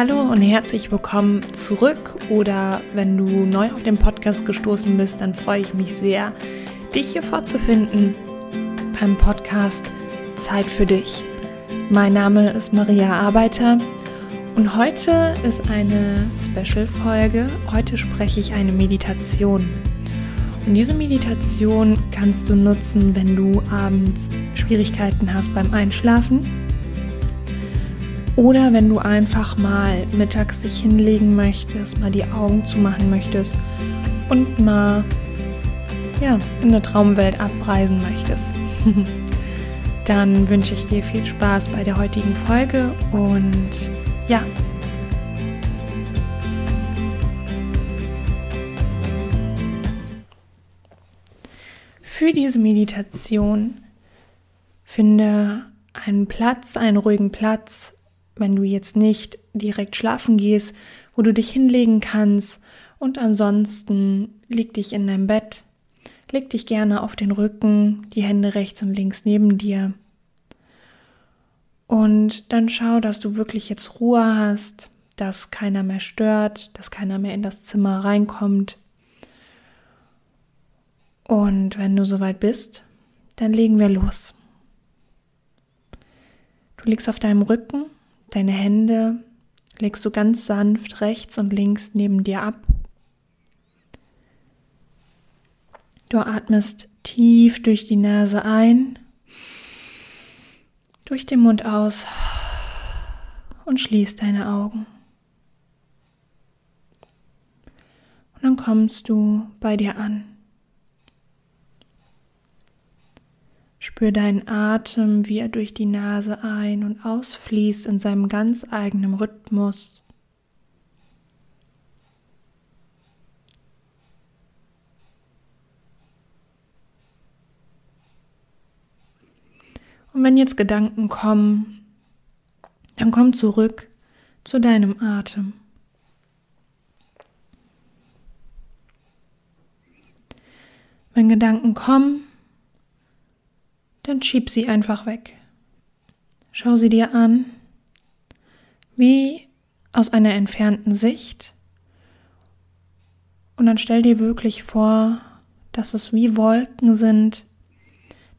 Hallo und herzlich willkommen zurück oder wenn du neu auf den Podcast gestoßen bist, dann freue ich mich sehr, dich hier vorzufinden beim Podcast Zeit für dich. Mein Name ist Maria Arbeiter und heute ist eine Special-Folge. Heute spreche ich eine Meditation. Und diese Meditation kannst du nutzen, wenn du abends Schwierigkeiten hast beim Einschlafen oder wenn du einfach mal mittags dich hinlegen möchtest, mal die Augen zumachen möchtest und mal ja, in der Traumwelt abreisen möchtest. Dann wünsche ich dir viel Spaß bei der heutigen Folge und ja. Für diese Meditation finde einen Platz, einen ruhigen Platz, wenn du jetzt nicht direkt schlafen gehst, wo du dich hinlegen kannst. Und ansonsten leg dich in dein Bett, leg dich gerne auf den Rücken, die Hände rechts und links neben dir. Und dann schau, dass du wirklich jetzt Ruhe hast, dass keiner mehr stört, dass keiner mehr in das Zimmer reinkommt. Und wenn du soweit bist, dann legen wir los. Du liegst auf deinem Rücken Deine Hände legst du ganz sanft rechts und links neben dir ab. Du atmest tief durch die Nase ein, durch den Mund aus und schließt deine Augen. Und dann kommst du bei dir an. Spür deinen Atem, wie er durch die Nase ein- und ausfließt in seinem ganz eigenen Rhythmus. Und wenn jetzt Gedanken kommen, dann komm zurück zu deinem Atem. Wenn Gedanken kommen, dann schieb sie einfach weg. Schau sie dir an, wie aus einer entfernten Sicht. Und dann stell dir wirklich vor, dass es wie Wolken sind,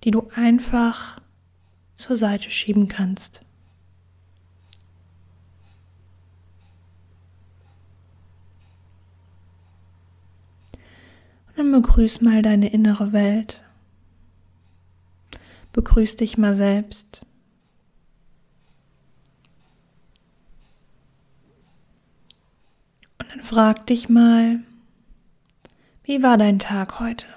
die du einfach zur Seite schieben kannst. Und dann begrüß mal deine innere Welt begrüß dich mal selbst. Und dann frag dich mal, wie war dein Tag heute?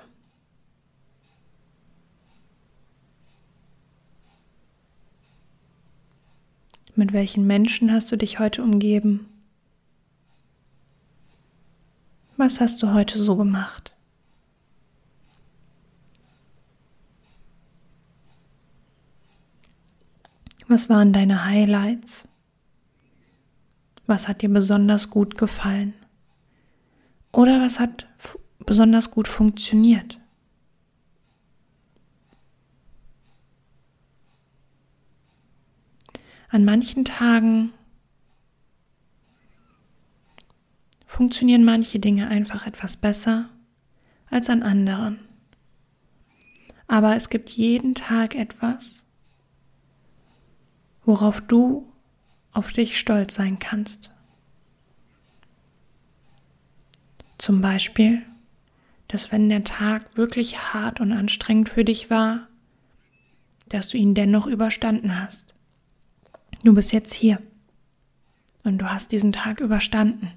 Mit welchen Menschen hast du dich heute umgeben? Was hast du heute so gemacht? Was waren deine Highlights? Was hat dir besonders gut gefallen? Oder was hat besonders gut funktioniert? An manchen Tagen funktionieren manche Dinge einfach etwas besser als an anderen. Aber es gibt jeden Tag etwas, worauf du auf dich stolz sein kannst. Zum Beispiel, dass wenn der Tag wirklich hart und anstrengend für dich war, dass du ihn dennoch überstanden hast. Du bist jetzt hier und du hast diesen Tag überstanden.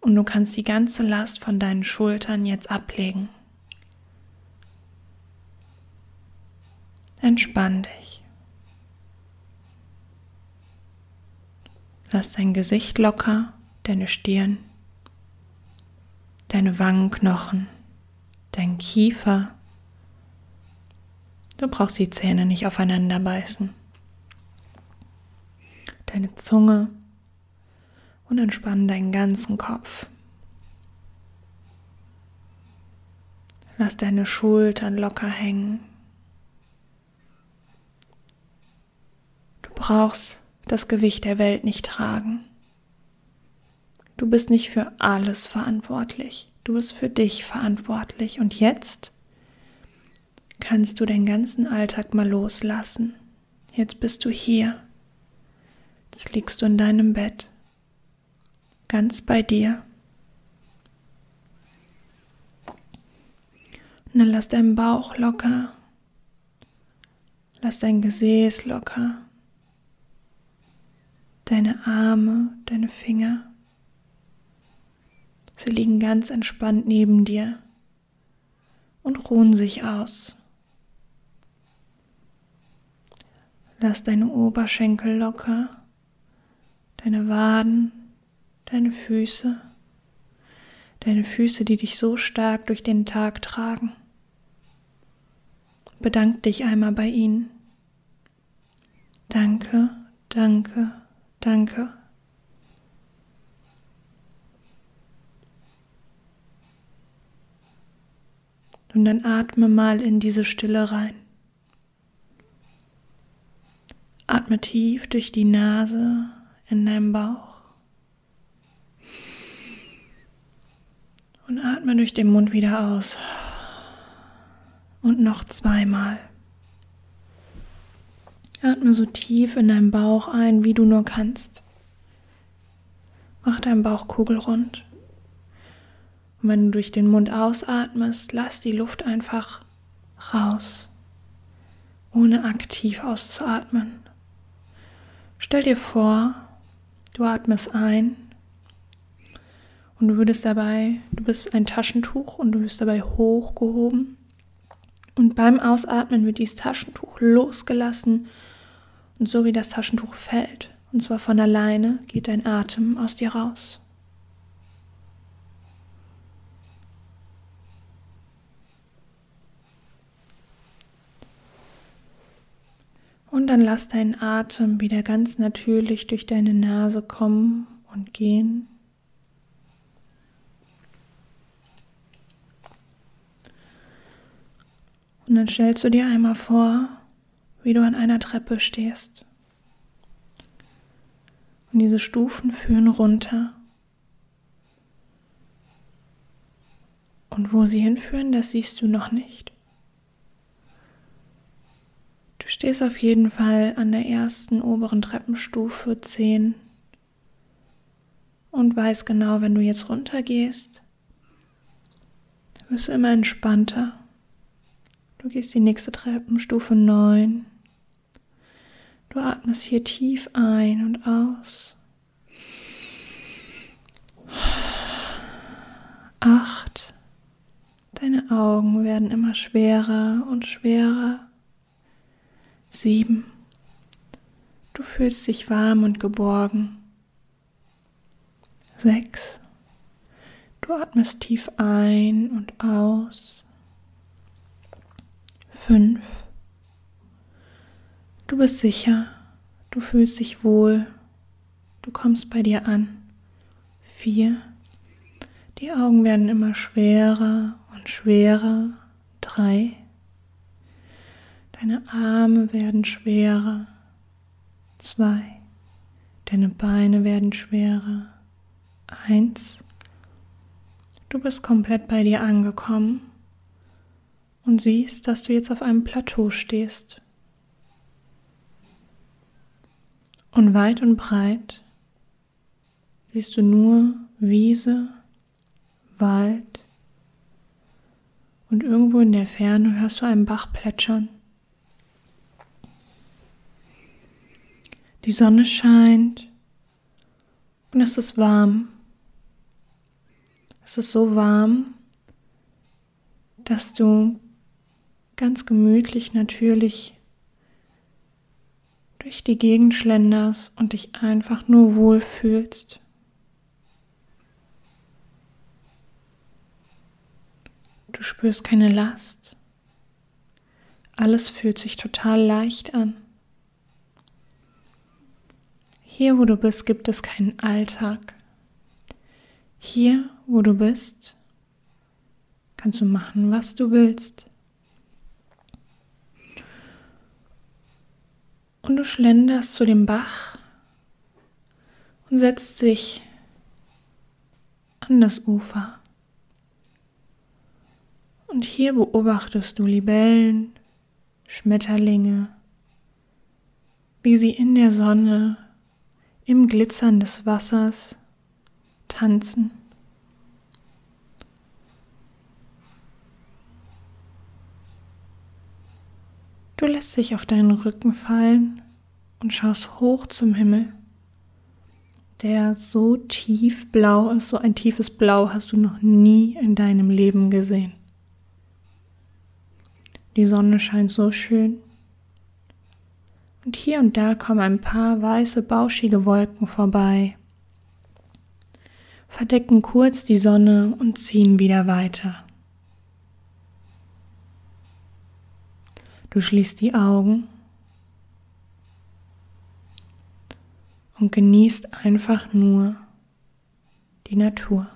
Und du kannst die ganze Last von deinen Schultern jetzt ablegen. Entspann dich. Lass dein Gesicht locker, deine Stirn, deine Wangenknochen, dein Kiefer. Du brauchst die Zähne nicht aufeinander beißen. Deine Zunge und entspann deinen ganzen Kopf. Lass deine Schultern locker hängen. Brauchst das Gewicht der Welt nicht tragen. Du bist nicht für alles verantwortlich. Du bist für dich verantwortlich. Und jetzt kannst du den ganzen Alltag mal loslassen. Jetzt bist du hier. Jetzt liegst du in deinem Bett. Ganz bei dir. Und dann lass deinen Bauch locker. Lass dein Gesäß locker. Deine Arme, deine Finger. Sie liegen ganz entspannt neben dir und ruhen sich aus. Lass deine Oberschenkel locker, deine Waden, deine Füße, deine Füße, die dich so stark durch den Tag tragen. Bedank dich einmal bei ihnen. Danke, danke, danke. Und dann atme mal in diese Stille rein. Atme tief durch die Nase in deinem Bauch. Und atme durch den Mund wieder aus. Und noch zweimal. Atme so tief in deinen Bauch ein, wie du nur kannst. Mach deinen Bauch kugelrund. Und wenn du durch den Mund ausatmest, lass die Luft einfach raus, ohne aktiv auszuatmen. Stell dir vor, du atmest ein und du würdest dabei, du bist ein Taschentuch und du wirst dabei hochgehoben. Und beim Ausatmen wird dieses Taschentuch losgelassen und so wie das Taschentuch fällt, und zwar von alleine, geht dein Atem aus dir raus. Und dann lass deinen Atem wieder ganz natürlich durch deine Nase kommen und gehen. Und dann stellst du dir einmal vor, wie du an einer Treppe stehst. Und diese Stufen führen runter. Und wo sie hinführen, das siehst du noch nicht stehst auf jeden Fall an der ersten oberen Treppenstufe 10 und weißt genau, wenn du jetzt runtergehst, wirst du immer entspannter. Du gehst die nächste Treppenstufe 9. Du atmest hier tief ein und aus. Acht. Deine Augen werden immer schwerer und schwerer. Sieben. Du fühlst dich warm und geborgen. Sechs. Du atmest tief ein und aus. Fünf. Du bist sicher. Du fühlst dich wohl. Du kommst bei dir an. Vier. Die Augen werden immer schwerer und schwerer. Drei. Deine Arme werden schwerer. Zwei. Deine Beine werden schwerer. Eins. Du bist komplett bei dir angekommen und siehst, dass du jetzt auf einem Plateau stehst. Und weit und breit siehst du nur Wiese, Wald und irgendwo in der Ferne hörst du einen Bach plätschern. Die Sonne scheint und es ist warm. Es ist so warm, dass du ganz gemütlich natürlich durch die Gegend schlenderst und dich einfach nur wohlfühlst. Du spürst keine Last. Alles fühlt sich total leicht an. Hier, wo du bist, gibt es keinen Alltag. Hier, wo du bist, kannst du machen, was du willst. Und du schlenderst zu dem Bach und setzt dich an das Ufer. Und hier beobachtest du Libellen, Schmetterlinge, wie sie in der Sonne, im Glitzern des Wassers tanzen. Lässt dich auf deinen Rücken fallen und schaust hoch zum Himmel, der so tief blau ist, so ein tiefes Blau hast du noch nie in deinem Leben gesehen. Die Sonne scheint so schön. Und hier und da kommen ein paar weiße, bauschige Wolken vorbei, verdecken kurz die Sonne und ziehen wieder weiter. Du schließt die Augen und genießt einfach nur die Natur.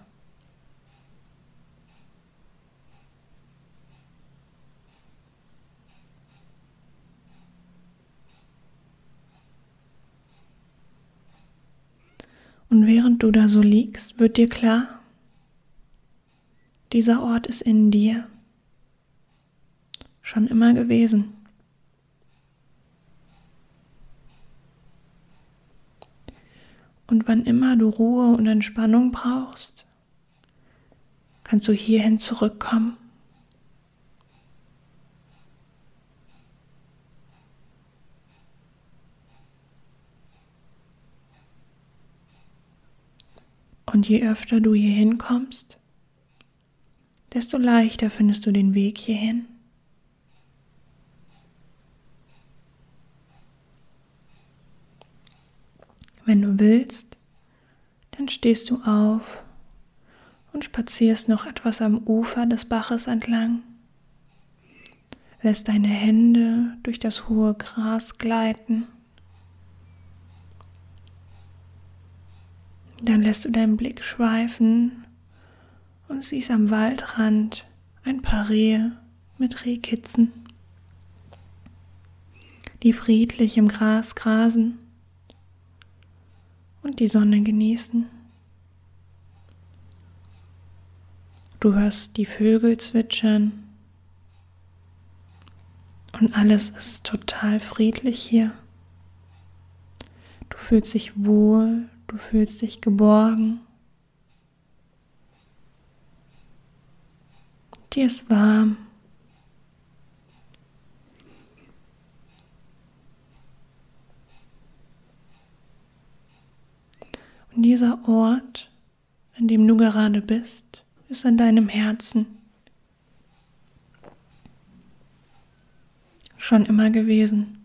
Und während du da so liegst, wird dir klar, dieser Ort ist in dir schon immer gewesen. Und wann immer du Ruhe und Entspannung brauchst, kannst du hierhin zurückkommen. Und je öfter du hier hinkommst, desto leichter findest du den Weg hierhin. Wenn du willst, dann stehst du auf und spazierst noch etwas am Ufer des Baches entlang. Lässt deine Hände durch das hohe Gras gleiten. Dann lässt du deinen Blick schweifen und siehst am Waldrand ein paar Rehe mit Rehkitzen, die friedlich im Gras grasen und die Sonne genießen. Du hörst die Vögel zwitschern und alles ist total friedlich hier. Du fühlst dich wohl, du fühlst dich geborgen. Dir ist warm. Und dieser Ort, an dem du gerade bist, ist an deinem Herzen. Schon immer gewesen.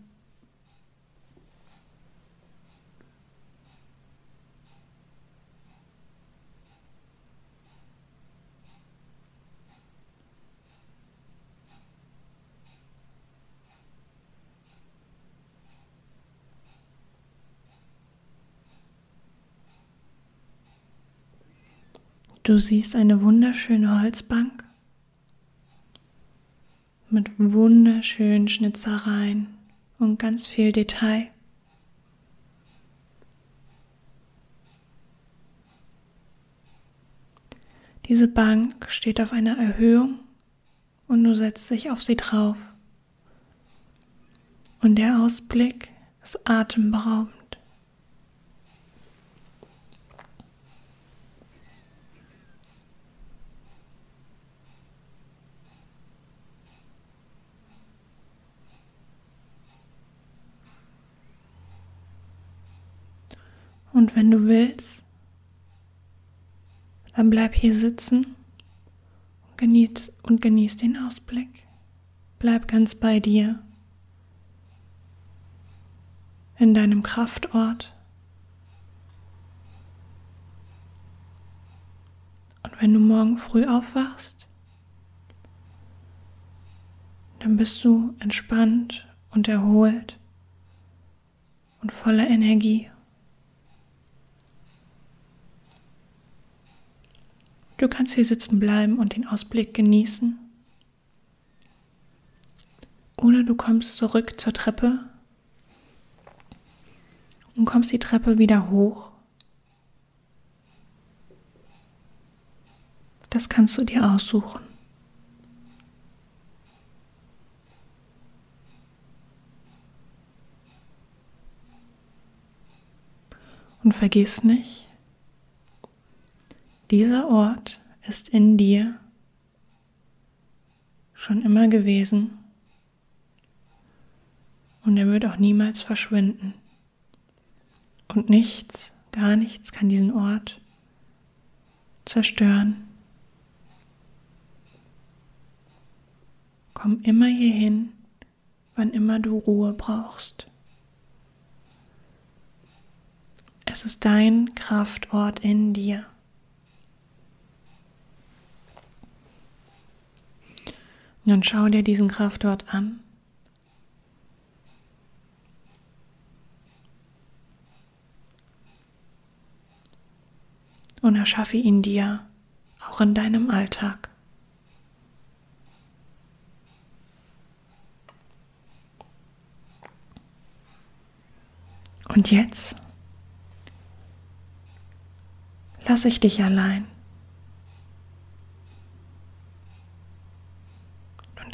Du siehst eine wunderschöne Holzbank mit wunderschönen Schnitzereien und ganz viel Detail. Diese Bank steht auf einer Erhöhung und du setzt dich auf sie drauf. Und der Ausblick ist atemberaubend. Und wenn du willst, dann bleib hier sitzen und genieß, und genieß den Ausblick. Bleib ganz bei dir, in deinem Kraftort. Und wenn du morgen früh aufwachst, dann bist du entspannt und erholt und voller Energie. Du kannst hier sitzen bleiben und den Ausblick genießen. Oder du kommst zurück zur Treppe und kommst die Treppe wieder hoch. Das kannst du dir aussuchen. Und vergiss nicht, dieser Ort ist in dir schon immer gewesen und er wird auch niemals verschwinden. Und nichts, gar nichts kann diesen Ort zerstören. Komm immer hierhin, wann immer du Ruhe brauchst. Es ist dein Kraftort in dir. Nun schau dir diesen Kraftort an. Und erschaffe ihn dir auch in deinem Alltag. Und jetzt lasse ich dich allein.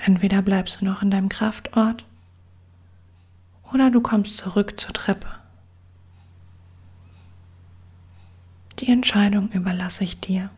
Entweder bleibst du noch in deinem Kraftort oder du kommst zurück zur Treppe. Die Entscheidung überlasse ich dir.